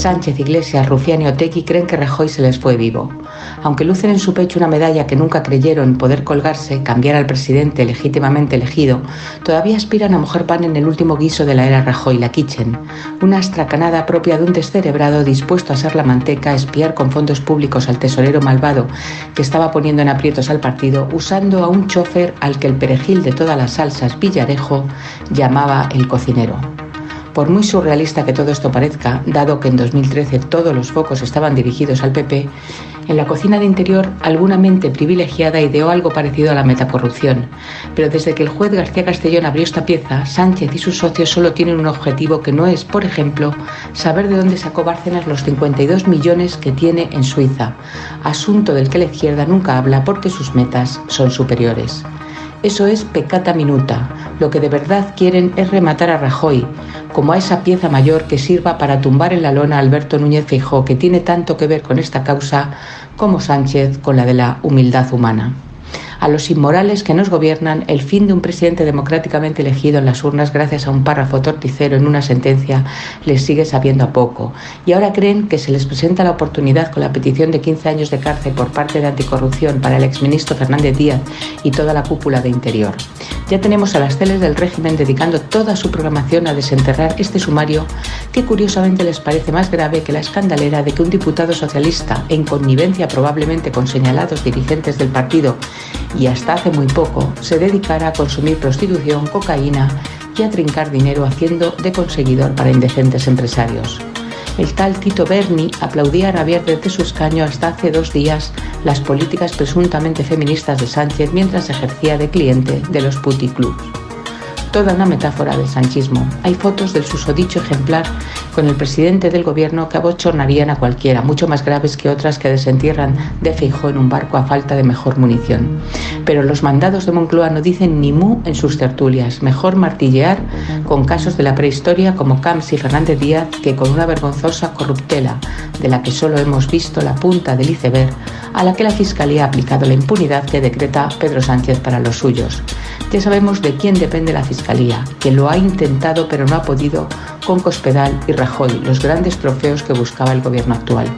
Sánchez, Iglesias, Rufián y Otegui creen que Rajoy se les fue vivo. Aunque lucen en su pecho una medalla que nunca creyeron poder colgarse, cambiar al presidente legítimamente elegido, todavía aspiran a mojar pan en el último guiso de la era Rajoy, la Kitchen, una astracanada propia de un descerebrado dispuesto a ser la manteca, espiar con fondos públicos al tesorero malvado que estaba poniendo en aprietos al partido, usando a un chofer al que el perejil de todas las salsas Villarejo llamaba el cocinero. Por muy surrealista que todo esto parezca, dado que en 2013 todos los focos estaban dirigidos al PP, en la cocina de interior alguna mente privilegiada ideó algo parecido a la metacorrupción. Pero desde que el juez García Castellón abrió esta pieza, Sánchez y sus socios solo tienen un objetivo que no es, por ejemplo, saber de dónde sacó Bárcenas los 52 millones que tiene en Suiza, asunto del que la izquierda nunca habla porque sus metas son superiores. Eso es pecata minuta. Lo que de verdad quieren es rematar a Rajoy, como a esa pieza mayor que sirva para tumbar en la lona a Alberto Núñez Feijóo, que tiene tanto que ver con esta causa como Sánchez con la de la humildad humana a los inmorales que nos gobiernan el fin de un presidente democráticamente elegido en las urnas gracias a un párrafo torticero en una sentencia les sigue sabiendo a poco. Y ahora creen que se les presenta la oportunidad con la petición de 15 años de cárcel por parte de anticorrupción para el exministro Fernández Díaz y toda la cúpula de Interior. Ya tenemos a las teles del régimen dedicando toda su programación a desenterrar este sumario que curiosamente les parece más grave que la escandalera de que un diputado socialista, en connivencia probablemente con señalados dirigentes del partido y hasta hace muy poco se dedicara a consumir prostitución, cocaína y a trincar dinero haciendo de conseguidor para indecentes empresarios. El tal Tito Berni aplaudía a rabiar desde su escaño hasta hace dos días las políticas presuntamente feministas de Sánchez mientras ejercía de cliente de los puticlubs toda una metáfora del sanchismo. Hay fotos del susodicho ejemplar con el presidente del gobierno que abochornarían a cualquiera, mucho más graves que otras que desentierran de fijo en un barco a falta de mejor munición. Pero los mandados de Moncloa no dicen ni mu en sus tertulias. Mejor martillear con casos de la prehistoria como Camps y Fernández Díaz que con una vergonzosa corruptela de la que solo hemos visto la punta del iceberg a la que la Fiscalía ha aplicado la impunidad que decreta Pedro Sánchez para los suyos. Ya sabemos de quién depende la Fiscalía, que lo ha intentado pero no ha podido con Cospedal y Rajoy, los grandes trofeos que buscaba el gobierno actual.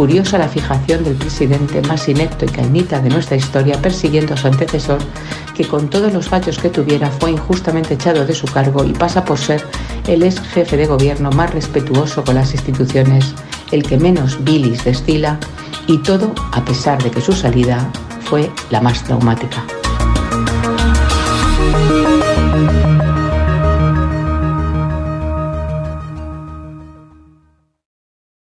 Curiosa la fijación del presidente más inepto y cainita de nuestra historia persiguiendo a su antecesor, que con todos los fallos que tuviera fue injustamente echado de su cargo y pasa por ser el ex jefe de gobierno más respetuoso con las instituciones, el que menos bilis destila, y todo a pesar de que su salida fue la más traumática.